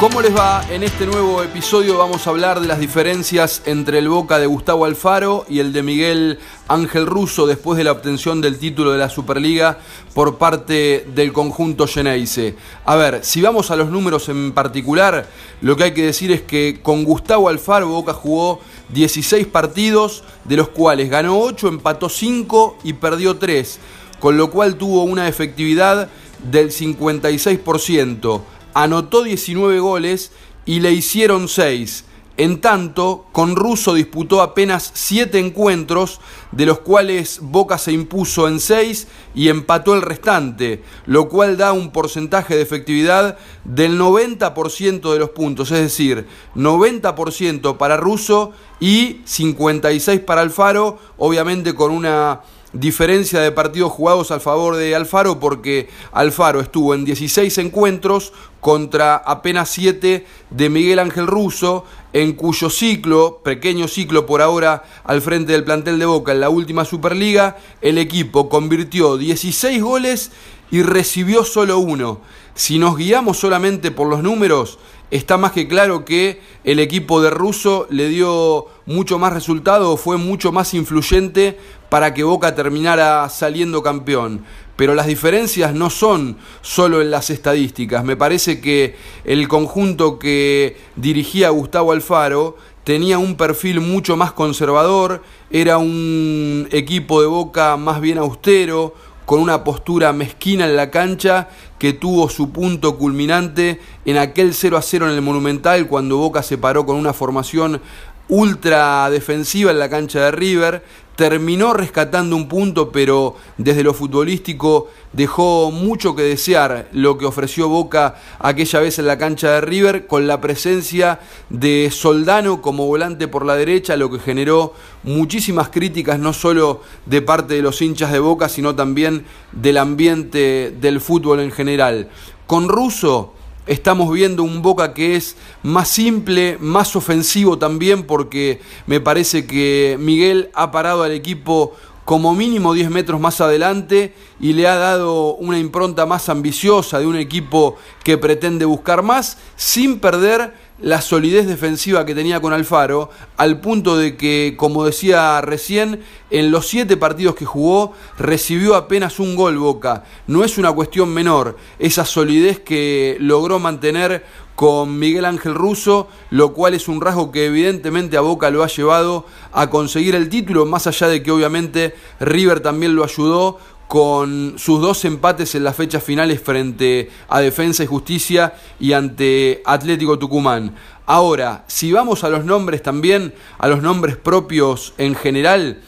¿Cómo les va? En este nuevo episodio vamos a hablar de las diferencias entre el Boca de Gustavo Alfaro y el de Miguel Ángel Russo después de la obtención del título de la Superliga por parte del conjunto Geneise. A ver, si vamos a los números en particular, lo que hay que decir es que con Gustavo Alfaro Boca jugó 16 partidos, de los cuales ganó 8, empató 5 y perdió 3, con lo cual tuvo una efectividad del 56% anotó 19 goles y le hicieron 6. En tanto, con Russo disputó apenas 7 encuentros, de los cuales Boca se impuso en 6 y empató el restante, lo cual da un porcentaje de efectividad del 90% de los puntos, es decir, 90% para Russo y 56 para Alfaro, obviamente con una diferencia de partidos jugados al favor de Alfaro porque Alfaro estuvo en 16 encuentros contra apenas 7 de Miguel Ángel Russo, en cuyo ciclo, pequeño ciclo por ahora al frente del plantel de Boca en la última Superliga, el equipo convirtió 16 goles y recibió solo uno. Si nos guiamos solamente por los números, está más que claro que el equipo de Russo le dio mucho más resultado, fue mucho más influyente para que Boca terminara saliendo campeón. Pero las diferencias no son solo en las estadísticas. Me parece que el conjunto que dirigía Gustavo Alfaro tenía un perfil mucho más conservador, era un equipo de Boca más bien austero, con una postura mezquina en la cancha que tuvo su punto culminante en aquel 0 a 0 en el Monumental cuando Boca se paró con una formación ultra defensiva en la cancha de River, terminó rescatando un punto, pero desde lo futbolístico dejó mucho que desear lo que ofreció Boca aquella vez en la cancha de River, con la presencia de Soldano como volante por la derecha, lo que generó muchísimas críticas, no solo de parte de los hinchas de Boca, sino también del ambiente del fútbol en general. Con Russo Estamos viendo un Boca que es más simple, más ofensivo también, porque me parece que Miguel ha parado al equipo como mínimo 10 metros más adelante y le ha dado una impronta más ambiciosa de un equipo que pretende buscar más sin perder la solidez defensiva que tenía con Alfaro, al punto de que, como decía recién, en los siete partidos que jugó recibió apenas un gol Boca. No es una cuestión menor esa solidez que logró mantener con Miguel Ángel Russo, lo cual es un rasgo que evidentemente a Boca lo ha llevado a conseguir el título, más allá de que obviamente River también lo ayudó con sus dos empates en las fechas finales frente a Defensa y Justicia y ante Atlético Tucumán. Ahora, si vamos a los nombres también, a los nombres propios en general,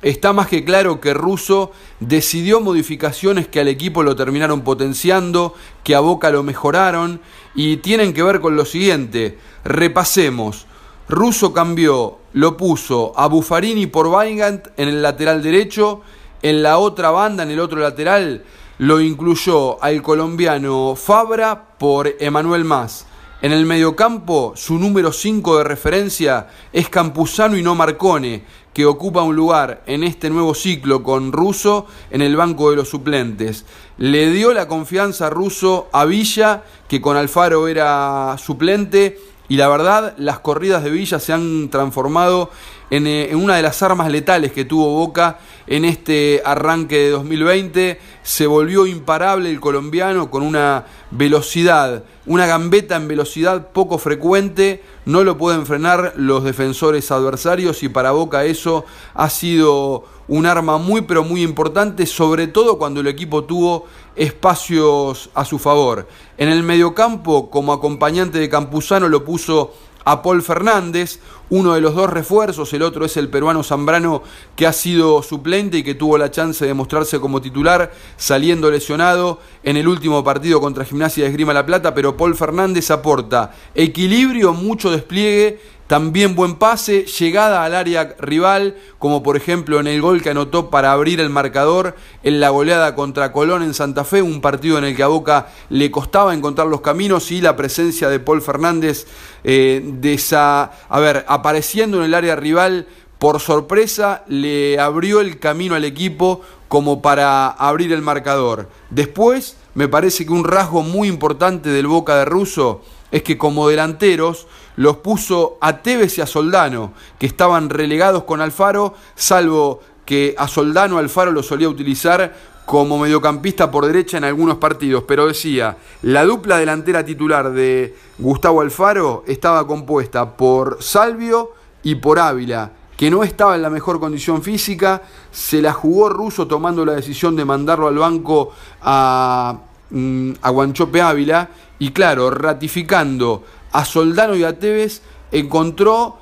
está más que claro que Russo decidió modificaciones que al equipo lo terminaron potenciando, que a Boca lo mejoraron y tienen que ver con lo siguiente. Repasemos. Russo cambió, lo puso a Buffarini por Weingart en el lateral derecho en la otra banda, en el otro lateral, lo incluyó al colombiano Fabra por Emanuel Más. En el mediocampo, su número 5 de referencia es Campuzano y no Marcone, que ocupa un lugar en este nuevo ciclo con Russo en el banco de los suplentes. Le dio la confianza a Russo a Villa, que con Alfaro era suplente, y la verdad, las corridas de Villa se han transformado eh, en, una de las armas letales que tuvo Boca en este arranque de 2020. Se volvió imparable el colombiano con una velocidad, una gambeta en velocidad poco frecuente. No lo pueden frenar los defensores adversarios y para Boca eso ha sido un arma muy pero muy importante, sobre todo cuando el equipo tuvo espacios a su favor. En el mediocampo, como acompañante de Campuzano, lo puso a Paul Fernández, uno de los dos refuerzos, el otro es el peruano Zambrano que ha sido suplente y que tuvo la chance de mostrarse como titular saliendo lesionado en el último partido contra Gimnasia de Esgrima La Plata, pero Paul Fernández aporta equilibrio, mucho despliegue también buen pase, llegada al área rival, como por ejemplo en el gol que anotó para abrir el marcador en la goleada contra Colón en Santa Fe, un partido en el que a Boca le costaba encontrar los caminos y la presencia de Paul Fernández eh, de esa, a ver, apareciendo en el área rival por sorpresa le abrió el camino al equipo como para abrir el marcador. Después, me parece que un rasgo muy importante del Boca de Russo es que como delanteros los puso a Tevez y a Soldano, que estaban relegados con Alfaro, salvo que a Soldano Alfaro lo solía utilizar como mediocampista por derecha en algunos partidos, pero decía, la dupla delantera titular de Gustavo Alfaro estaba compuesta por Salvio y por Ávila, que no estaba en la mejor condición física, se la jugó Russo tomando la decisión de mandarlo al banco a, mm, a Guanchope Ávila, y claro, ratificando a Soldano y a Tevez, encontró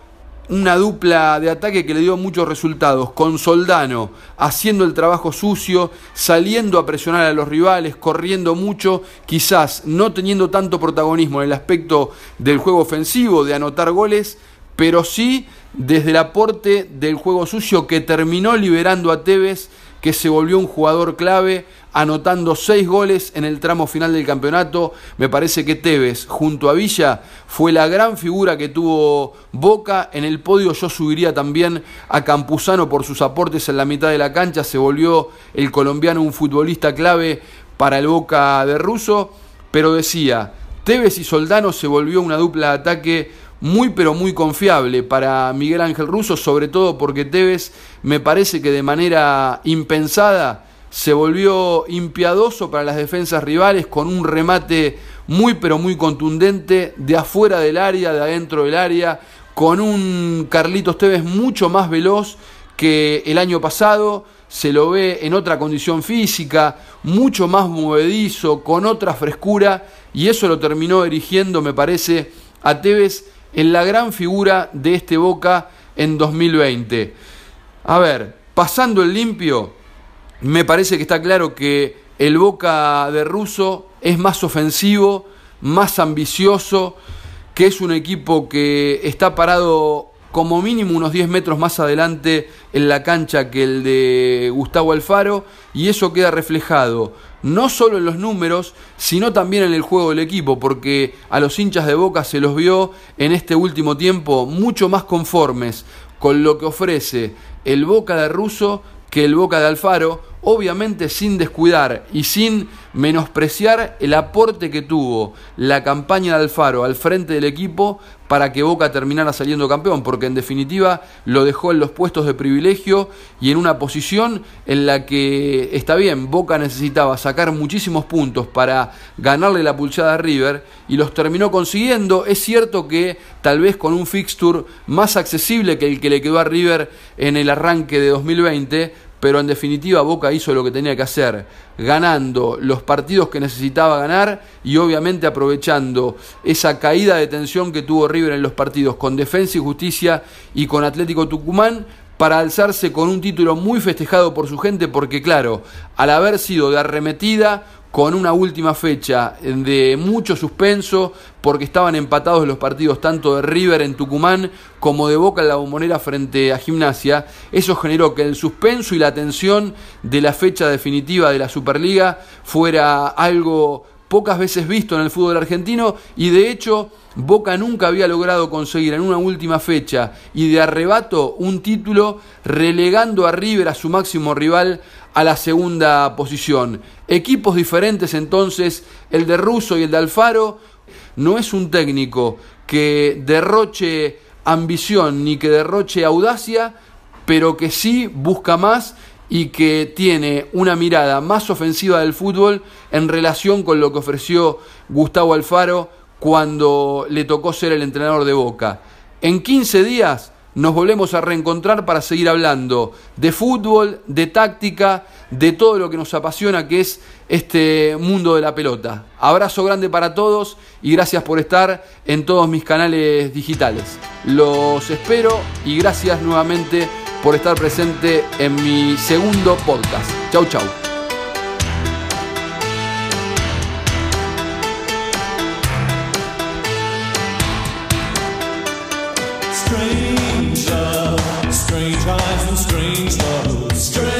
una dupla de ataque que le dio muchos resultados, con Soldano haciendo el trabajo sucio, saliendo a presionar a los rivales, corriendo mucho, quizás no teniendo tanto protagonismo en el aspecto del juego ofensivo, de anotar goles, pero sí desde el aporte del juego sucio que terminó liberando a Tevez, que se volvió un jugador clave anotando seis goles en el tramo final del campeonato. Me parece que Tevez, junto a Villa, fue la gran figura que tuvo Boca. En el podio yo subiría también a Campuzano por sus aportes en la mitad de la cancha. Se volvió el colombiano un futbolista clave para el Boca de Russo. Pero decía, Tevez y Soldano se volvió una dupla de ataque muy pero muy confiable para Miguel Ángel Russo, sobre todo porque Tevez me parece que de manera impensada se volvió impiadoso para las defensas rivales con un remate muy pero muy contundente de afuera del área, de adentro del área, con un Carlitos Tevez mucho más veloz que el año pasado, se lo ve en otra condición física, mucho más movedizo, con otra frescura, y eso lo terminó erigiendo, me parece, a Tevez en la gran figura de este Boca en 2020. A ver, pasando el limpio, me parece que está claro que el Boca de Russo es más ofensivo, más ambicioso, que es un equipo que está parado como mínimo unos 10 metros más adelante en la cancha que el de Gustavo Alfaro y eso queda reflejado no solo en los números, sino también en el juego del equipo, porque a los hinchas de Boca se los vio en este último tiempo mucho más conformes con lo que ofrece el Boca de Russo que el Boca de Alfaro, obviamente sin descuidar y sin menospreciar el aporte que tuvo la campaña de Alfaro al frente del equipo para que Boca terminara saliendo campeón, porque en definitiva lo dejó en los puestos de privilegio y en una posición en la que está bien, Boca necesitaba sacar muchísimos puntos para ganarle la pulsada a River y los terminó consiguiendo. Es cierto que tal vez con un fixture más accesible que el que le quedó a River en el arranque de 2020, pero en definitiva Boca hizo lo que tenía que hacer, ganando los partidos que necesitaba ganar y obviamente aprovechando esa caída de tensión que tuvo River en los partidos con Defensa y Justicia y con Atlético Tucumán para alzarse con un título muy festejado por su gente porque claro, al haber sido de arremetida con una última fecha de mucho suspenso, porque estaban empatados los partidos tanto de River en Tucumán como de Boca en la bombonera frente a Gimnasia. Eso generó que el suspenso y la tensión de la fecha definitiva de la Superliga fuera algo pocas veces visto en el fútbol argentino y de hecho Boca nunca había logrado conseguir en una última fecha y de arrebato un título relegando a River a su máximo rival a la segunda posición. Equipos diferentes entonces, el de Russo y el de Alfaro, no es un técnico que derroche ambición ni que derroche audacia, pero que sí busca más y que tiene una mirada más ofensiva del fútbol en relación con lo que ofreció Gustavo Alfaro cuando le tocó ser el entrenador de Boca. En 15 días nos volvemos a reencontrar para seguir hablando de fútbol, de táctica, de todo lo que nos apasiona que es este mundo de la pelota. Abrazo grande para todos y gracias por estar en todos mis canales digitales. Los espero y gracias nuevamente por estar presente en mi segundo podcast. Chau, chau. Strange love, strange